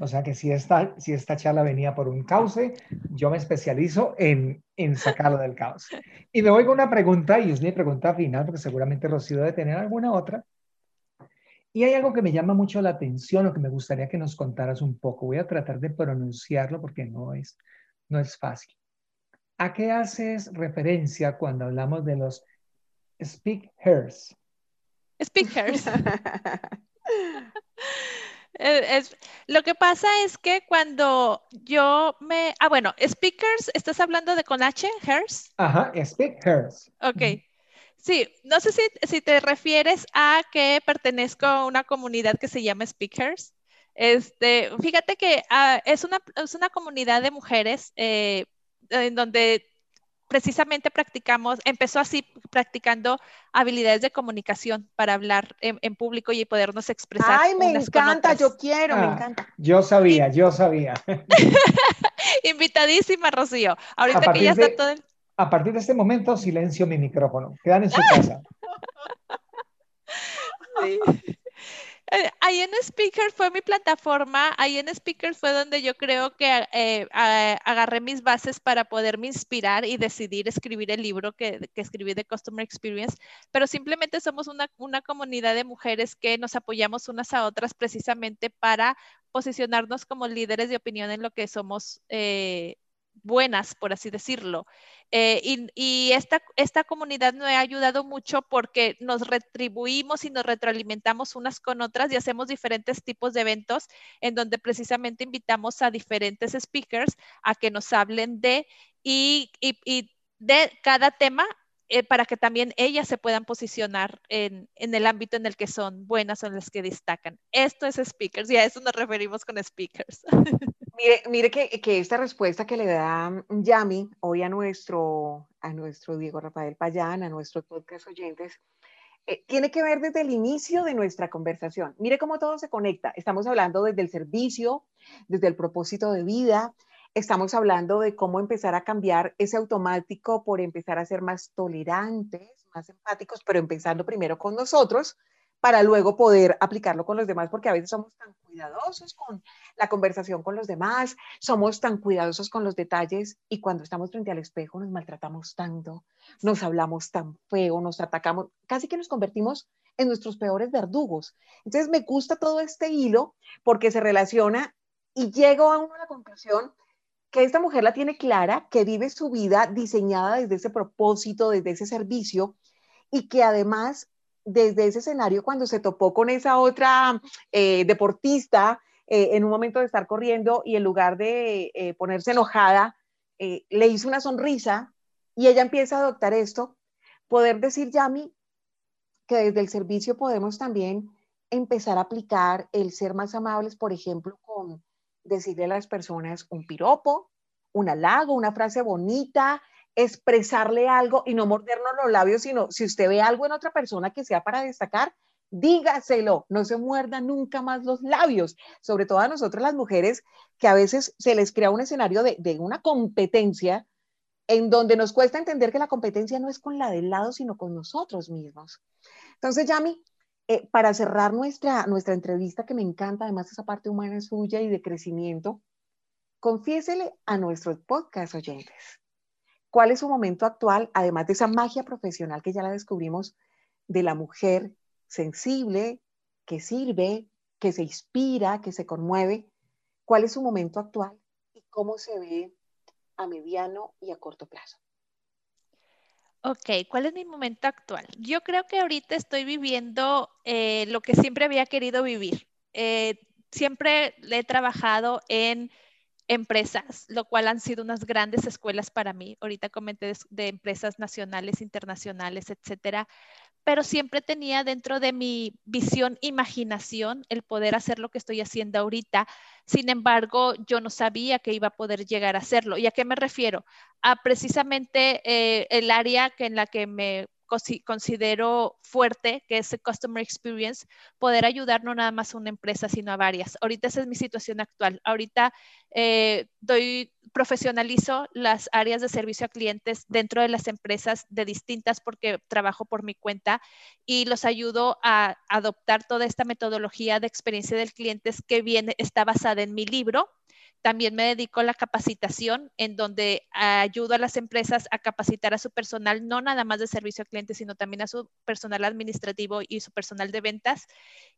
O sea que si esta, si esta charla venía por un cauce, yo me especializo en, en sacarlo del caos. Y me voy con una pregunta, y es mi pregunta final, porque seguramente Rocío debe tener alguna otra. Y hay algo que me llama mucho la atención o que me gustaría que nos contaras un poco. Voy a tratar de pronunciarlo porque no es, no es fácil. ¿A qué haces referencia cuando hablamos de los speakers? Speakers. Es, lo que pasa es que cuando yo me... Ah, bueno, speakers, ¿estás hablando de con H, hers? Ajá, speakers. Ok. Sí, no sé si, te refieres a que pertenezco a una comunidad que se llama Speakers. Este, fíjate que ah, es, una, es una comunidad de mujeres eh, en donde precisamente practicamos, empezó así practicando habilidades de comunicación para hablar en, público y podernos expresar. Ay, me encanta, yo quiero, me ah, encanta. Yo sabía, yo sabía. Invitadísima, Rocío. Ahorita que ya está todo a partir de este momento, silencio mi micrófono. Quedan en su casa. Eh, ahí en Speaker fue mi plataforma, ahí en Speaker fue donde yo creo que eh, agarré mis bases para poderme inspirar y decidir escribir el libro que, que escribí de Customer Experience, pero simplemente somos una, una, comunidad de mujeres que nos apoyamos unas a otras precisamente para posicionarnos como líderes de opinión en lo que somos eh, buenas, por así decirlo. Eh, y, esta, esta comunidad nos ha ayudado mucho porque nos retribuimos y nos retroalimentamos unas con otras y hacemos diferentes tipos de eventos en donde precisamente invitamos a diferentes speakers a que nos hablen de y, de cada tema eh, para que también ellas se puedan posicionar en, en, el ámbito en el que son buenas o en las que destacan. Esto es speakers y a eso nos referimos con speakers. Mire, mire que, que, esta respuesta que le da Yami hoy a nuestro, a nuestro Diego Rafael Payán, a nuestros podcast oyentes, eh, tiene que ver desde el inicio de nuestra conversación. Mire cómo todo se conecta. Estamos hablando desde el servicio, desde el propósito de vida, estamos hablando de cómo empezar a cambiar ese automático por empezar a ser más tolerantes, más empáticos, pero empezando primero con nosotros para luego poder aplicarlo con los demás, porque a veces somos tan cuidadosos con la conversación con los demás, somos tan cuidadosos con los detalles y cuando estamos frente al espejo nos maltratamos tanto, nos hablamos tan feo, nos atacamos, casi que nos convertimos en nuestros peores verdugos. Entonces me gusta todo este hilo porque se relaciona y llego a una conclusión que esta mujer la tiene clara, que vive su vida diseñada desde ese propósito, desde ese servicio, y que además desde ese escenario, cuando se topó con esa otra eh, deportista, eh, en un momento de estar corriendo y en lugar de eh, ponerse enojada, le hizo una sonrisa y ella empieza a adoptar esto, poder decir, Yami, que desde el servicio podemos también empezar a aplicar el ser más amables, por ejemplo, con decirle a las personas un piropo, un halago, una frase bonita, expresarle algo y no mordernos los labios, sino si usted ve algo en otra persona que sea para destacar, dígaselo, no se muerda nunca más los labios, sobre todo a nosotros las mujeres, que a veces se les crea un escenario de, una competencia en donde nos cuesta entender que la competencia no es con la del lado, sino con nosotros mismos. Entonces, Yami, eh, para cerrar nuestra, nuestra entrevista, que me encanta, además esa parte humana suya y de crecimiento, confiésele a nuestros podcast oyentes cuál es su momento actual, además de esa magia profesional que ya la descubrimos, de la mujer sensible, que sirve, que se inspira, que se conmueve, cuál es su momento actual y cómo se ve a mediano y a corto plazo. Ok, ¿cuál es mi momento actual? Yo creo que ahorita estoy viviendo eh, lo que siempre había querido vivir. Eh, siempre he trabajado en empresas, lo cual han sido unas grandes escuelas para mí. Ahorita comenté de, empresas nacionales, internacionales, etcétera, pero siempre tenía dentro de mi visión, imaginación, el poder hacer lo que estoy haciendo ahorita. Sin embargo, yo no sabía que iba a poder llegar a hacerlo. ¿Y a qué me refiero? A precisamente eh, el área que en la que me considero fuerte, que es el Customer Experience, poder ayudar no nada más a una empresa, sino a varias. Ahorita esa es mi situación actual. Ahorita eh, doy, profesionalizo las áreas de servicio a clientes dentro de las empresas de distintas porque trabajo por mi cuenta y los ayudo a adoptar toda esta metodología de experiencia del cliente que viene, está basada en mi libro también me dedico a la capacitación, en donde ayudo a las empresas a capacitar a su personal, no nada más de servicio al cliente, sino también a su personal administrativo y su personal de ventas.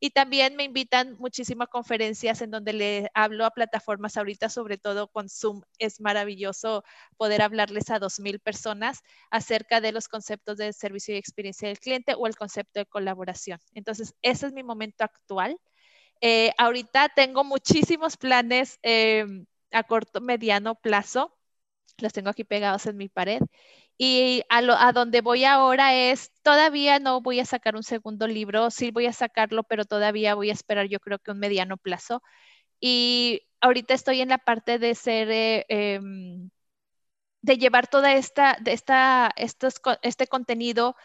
Y también me invitan muchísimo a conferencias en donde le hablo a plataformas ahorita, sobre todo con Zoom. Es maravilloso poder hablarles a 2.000 personas acerca de los conceptos de servicio y experiencia del cliente o el concepto de colaboración. Entonces, ese es mi momento actual. Eh, ahorita tengo muchísimos planes em, a corto, mediano plazo. Los tengo aquí pegados en mi pared. Y a, a, donde voy ahora es, todavía no voy a sacar un segundo libro, sí voy a sacarlo, pero todavía voy a esperar yo creo que un mediano plazo. Y ahorita estoy en la parte de ser, eh, em, de llevar toda esta, de esta, este contenido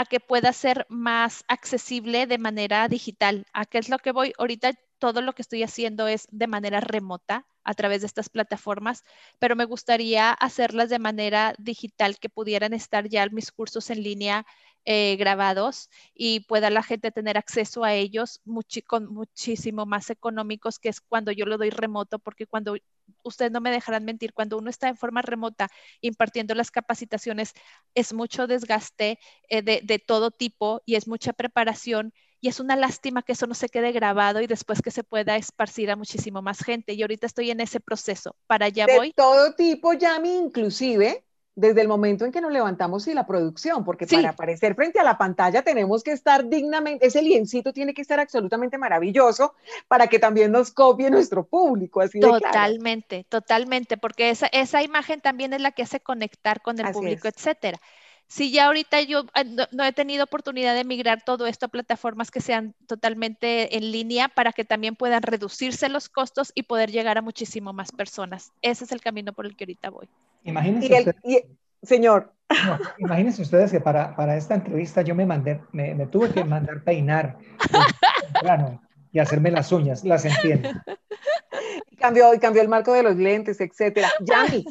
a que pueda ser más accesible de manera digital. ¿A qué es lo que voy? Ahorita todo lo que estoy haciendo es de manera remota a través de estas plataformas, pero me gustaría hacerlas de manera digital, que pudieran estar ya mis cursos en línea eh, grabados y pueda la gente tener acceso a ellos con muchísimo más económicos, que es cuando yo lo doy remoto, porque cuando ustedes no me dejarán mentir, cuando uno está en forma remota impartiendo las capacitaciones, es mucho desgaste eh, de, de todo tipo y es mucha preparación y es una lástima que eso no se quede grabado y después que se pueda esparcir a muchísimo más gente. Y ahorita estoy en ese proceso. Para allá de voy. Todo tipo, Yami, inclusive desde el momento en que nos levantamos y la producción, porque para aparecer frente a la pantalla tenemos que estar dignamente, ese liencito tiene que estar absolutamente maravilloso para que también nos copie nuestro público. Así totalmente, totalmente, porque esa, esa imagen también es la que hace conectar con el público, etcétera. Si ya ahorita yo ah, no, he tenido oportunidad de migrar todo esto a plataformas que sean totalmente en línea para que también puedan reducirse los costos y poder llegar a muchísimo más personas. Ese es el camino por el que ahorita voy. Imagínense. señor. imagínense ustedes que para, para, esta entrevista yo me mandé, me, me tuve que mandar peinar y hacerme las uñas, las entiendo. cambió, y cambió el marco de los lentes, etcétera. Yami,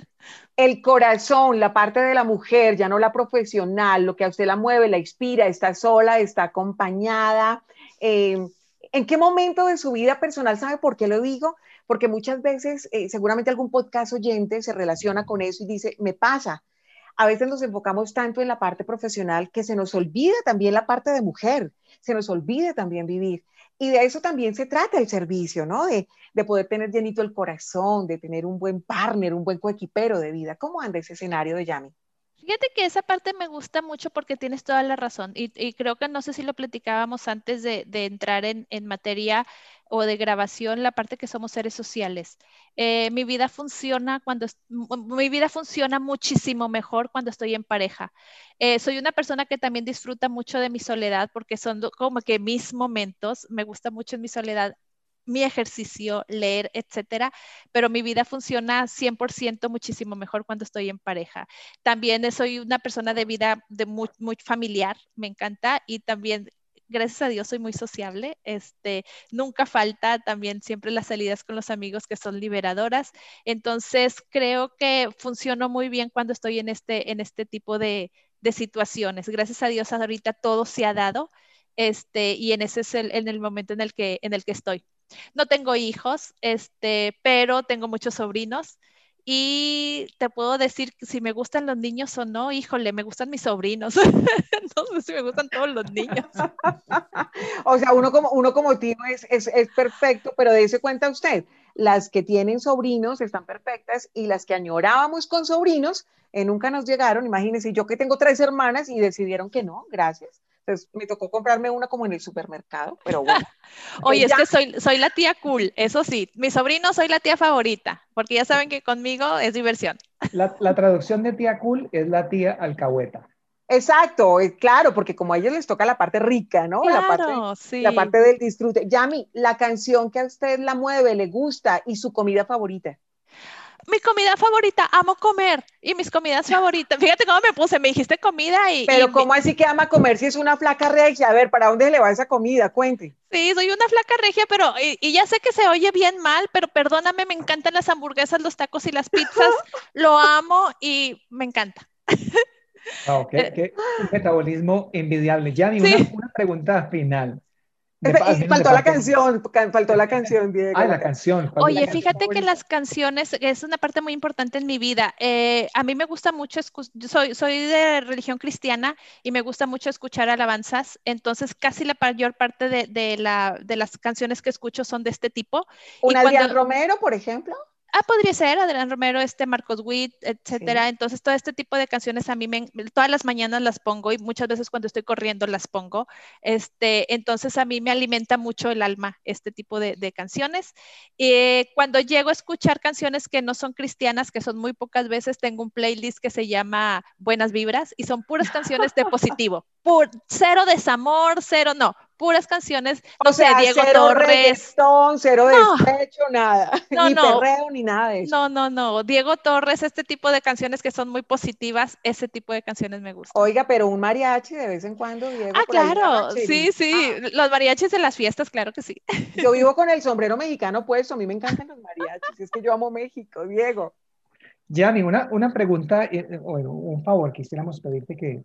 el corazón, la parte de la mujer, ya no la profesional, lo que a usted la mueve, la inspira, está sola, está acompañada. Eh, ¿En qué momento de su vida personal sabe por qué lo digo? Porque muchas veces, eh, seguramente algún podcast oyente se relaciona con eso y dice, me pasa. a veces nos enfocamos tanto en la parte profesional que se nos olvida también la parte de mujer, se nos olvida también vivir. Y de eso también se trata el servicio, ¿no? De, de poder tener llenito el corazón, de tener un buen partner, un buen coequipero de vida. ¿Cómo anda ese escenario de Yami? Fíjate que esa parte me gusta mucho porque tienes toda la razón y, creo que no sé si lo platicábamos antes de, entrar en, materia o de grabación, la parte que somos seres sociales. Eh, mi vida funciona cuando mi vida funciona muchísimo mejor cuando estoy en pareja. Eh, soy una persona que también disfruta mucho de mi soledad porque son como que mis momentos. Me gusta mucho en mi soledad mi ejercicio, leer, etcétera, pero mi vida funciona 100% muchísimo mejor cuando estoy en pareja. También soy una persona de vida de muy, muy familiar, me encanta y también gracias a Dios soy muy sociable, este, nunca falta también siempre las salidas con los amigos que son liberadoras, entonces creo que funciono muy bien cuando estoy en este, en este tipo de, de situaciones. Gracias a Dios ahorita todo se ha dado, este, y en ese es el, en el momento en el que, en el que estoy. No tengo hijos, este, pero tengo muchos sobrinos. Y te puedo decir si me gustan los niños o no, híjole, me gustan mis sobrinos. no sé si me gustan todos los niños. o sea, uno como, uno como tío es, es, es perfecto, pero dése cuenta usted, las que tienen sobrinos están perfectas y las que añorábamos con sobrinos eh, nunca nos llegaron. Imagínense, yo que tengo tres hermanas y decidieron que no, gracias. Entonces me tocó comprarme una como en el supermercado, pero bueno. Oye, es que soy, soy la tía cool, eso sí. Mi sobrino soy la tía favorita, porque ya saben que conmigo es diversión. La, la traducción de tía cool es la tía alcahueta. Exacto, claro, porque como a ellos les toca la parte rica, ¿no? Claro, la, parte, sí. la parte del disfrute. Yami, la canción que a usted la mueve, le gusta y su comida favorita mi comida favorita, amo comer. Y mis comidas favoritas, fíjate cómo me puse, me dijiste comida y... Pero ¿cómo así que ama comer si es una flaca regia? A ver, ¿para dónde le va esa comida? Cuente. Sí, soy una flaca regia, pero, y, ya sé que se oye bien mal, pero perdóname, me encantan las hamburguesas, los tacos y las pizzas. Lo amo y me encanta. Wow, qué, qué metabolismo envidiable. Ya una, una pregunta final faltó la canción, faltó la canción, Diego. Ah, la canción. Oye, fíjate que las canciones es una parte muy importante en mi vida. Eh, a mí me gusta mucho, soy, soy de religión cristiana y me gusta mucho escuchar alabanzas, entonces casi la mayor parte de, de, la, de las canciones que escucho son de este tipo. ¿Una Adrián Romero, por ejemplo? Ah, podría ser Adrián Romero, este Marcos Witt, etcétera. Entonces, todo este tipo de canciones a mí me, todas las mañanas las pongo y muchas veces cuando estoy corriendo las pongo. Este, entonces, a mí me alimenta mucho el alma este tipo de, canciones. y cuando llego a escuchar canciones que no son cristianas, que son muy pocas veces, tengo un playlist que se llama Buenas Vibras y son puras canciones de positivo. Pur, cero desamor, cero, no, puras canciones, no sé, Diego cero Torres. cero despecho, nada. ni perreo, ni nada de eso. No, no, no. Diego Torres, este tipo de canciones que son muy positivas, ese tipo de canciones me gustan. Oiga, pero un mariachi de vez en cuando, Diego. Ah, claro, sí, sí. Ah. Los mariachis de las fiestas, claro que sí. Yo vivo con el sombrero mexicano puesto, a mí me encantan los mariachis, es que yo amo México, Diego. Yami, una, una pregunta, eh, eh, o un favor, quisiéramos pedirte que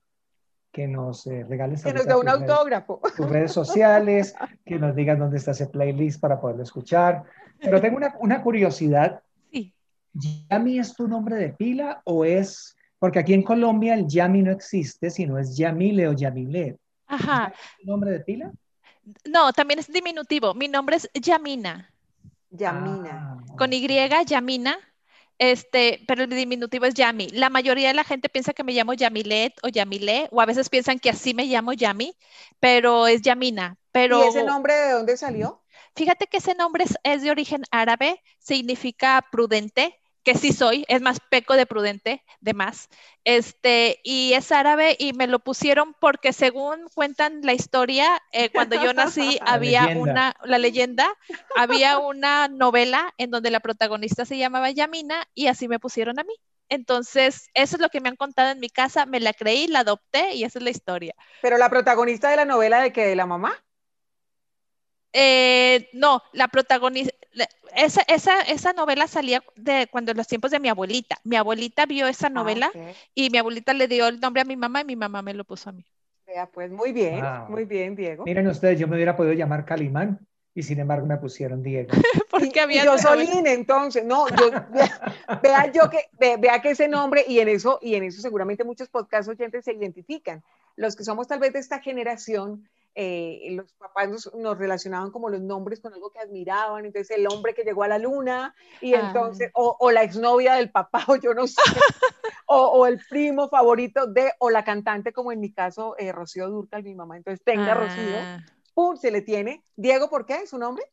que nos eh, regales que nos dé un autógrafo. tus redes sociales, que nos digas dónde está ese playlist para poderlo escuchar. Pero tengo una, una curiosidad. Sí. ¿Yami es tu nombre de pila o es, porque aquí en Colombia el Yami no existe, sino es Yamile o Yamile. Ajá. ¿Es tu nombre de pila? No, también es diminutivo. Mi nombre es Yamina. Yamina. Ah, Con Y, Yamina. Este, pero el diminutivo es Yami. La mayoría de la gente piensa que me llamo Yamilet o Yamile, o a veces piensan que así me llamo Yami, pero es Yamina. Pero, ¿Y ese nombre de dónde salió? Fíjate que ese nombre es de origen árabe, significa prudente, que sí soy, es más peco de prudente, de más, este, y es árabe y me lo pusieron porque según cuentan la historia, eh, cuando yo nací había una, la leyenda, había una novela en donde la protagonista se llamaba Yamina y así me pusieron a mí. Entonces, eso es lo que me han contado en mi casa, me la creí, la adopté y esa es la historia. Pero la protagonista de la novela de que de la mamá? Eh, no, la protagonista, esa, esa, esa, novela salía de cuando en los tiempos de mi abuelita. Mi abuelita vio esa ah, novela y mi abuelita le dio el nombre a mi mamá y mi mamá me lo puso a mí. pues muy bien, muy bien, Diego. Miren ustedes, yo me hubiera podido llamar Calimán y sin embargo me pusieron Diego. Por porque había... yo Soline, entonces, no, yo, vea, yo que, vea que ese nombre, y en eso, y en eso seguramente muchos podcast oyentes se identifican. Los que somos tal vez de esta generación, eh, los papás nos, relacionaban como los nombres con algo que admiraban, entonces el hombre que llegó a la luna, y ah. entonces, o, o, la exnovia del papá, o yo no sé, o, o, el primo favorito de, o la cantante, como en mi caso, eh, Rocío Durcal, mi mamá, entonces tenga Rocío, ah. ¡pum! se le tiene. Diego, ¿por qué? ¿Su nombre?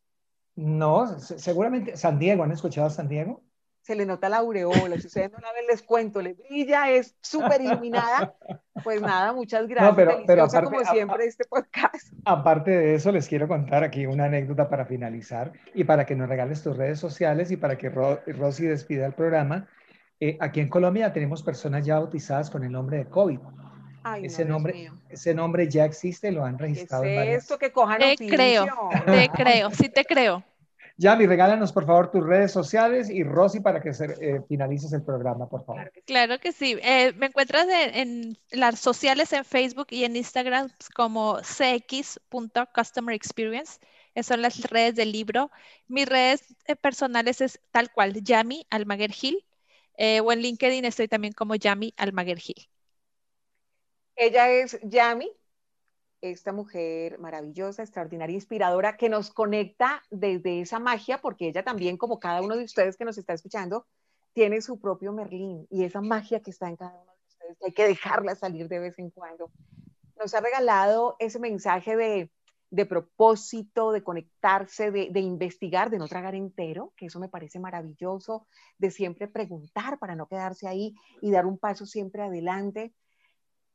No, seguramente San Diego, ¿han escuchado a San Diego? Se le nota la aureola, si ustedes no la ven, les cuento, le brilla, es súper iluminada. Pues nada, muchas gracias. pero, pero aparte, como siempre este podcast. Aparte de eso, les quiero contar aquí una anécdota para finalizar y para que nos regales tus redes sociales y para que Rosy despida el programa. Eh, aquí en Colombia tenemos personas ya bautizadas con el nombre de COVID ese, nombre, ese nombre ya existe, lo han registrado. es esto que cojan Te creo, te creo, sí te creo. Yami, regálanos por favor tus redes sociales y Rosy para que se, eh, finalices el programa, por favor. Claro que sí. Eh, me encuentras en, las sociales en Facebook y en Instagram como cx.customer experience. Esas son las redes del libro. Mis redes eh, personales es tal cual, Yami Almaguer Gil. o en LinkedIn estoy también como Yami Almaguer Gil. Ella es Yami, esta mujer maravillosa, extraordinaria, inspiradora, que nos conecta desde esa magia, porque ella también, como cada uno de ustedes que nos está escuchando, tiene su propio Merlín y esa magia que está en cada uno de ustedes, que hay que dejarla salir de vez en cuando. Nos ha regalado ese mensaje de, propósito, de conectarse, de, de, investigar, de no tragar entero, que eso me parece maravilloso, de siempre preguntar para no quedarse ahí y dar un paso siempre adelante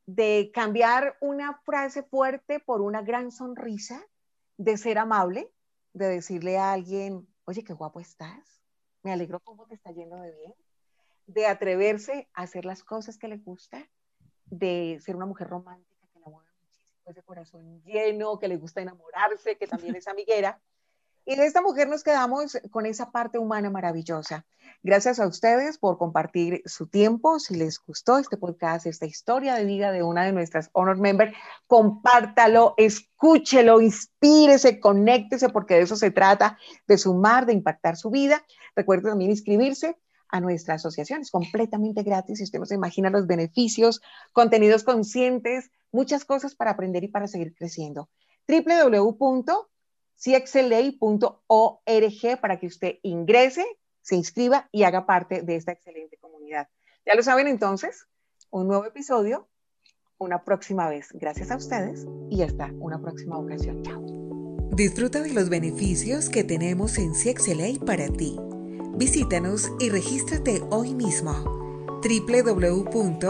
de cambiar una frase fuerte por una gran sonrisa, de ser amable, de decirle a alguien, oye, qué guapo estás, me alegro cómo te está yendo de bien, de atreverse a hacer las cosas que le gusta, de ser una mujer romántica que enamora muchísimo, ese corazón lleno, que le gusta enamorarse, que también es amiguera. Y de esta mujer nos quedamos con esa parte humana maravillosa. Gracias a ustedes por compartir su tiempo. Si les gustó este podcast, esta historia de vida de una de nuestras Honor Members, compártalo, escúchelo, inspírese, conéctese, porque de eso se trata, de sumar, de impactar su vida. Recuerde también inscribirse a nuestra asociación. Es completamente gratis. Si usted no se imagina los beneficios, contenidos conscientes, muchas cosas para aprender y para seguir creciendo. www cxla.org para que usted ingrese, se inscriba y haga parte de esta excelente comunidad. Ya lo saben entonces, un nuevo episodio, una próxima vez. Gracias a ustedes y hasta una próxima ocasión. Chao. Disfruta de los beneficios que tenemos en CXLA para ti. Visítanos y regístrate hoy mismo. www.cxla.org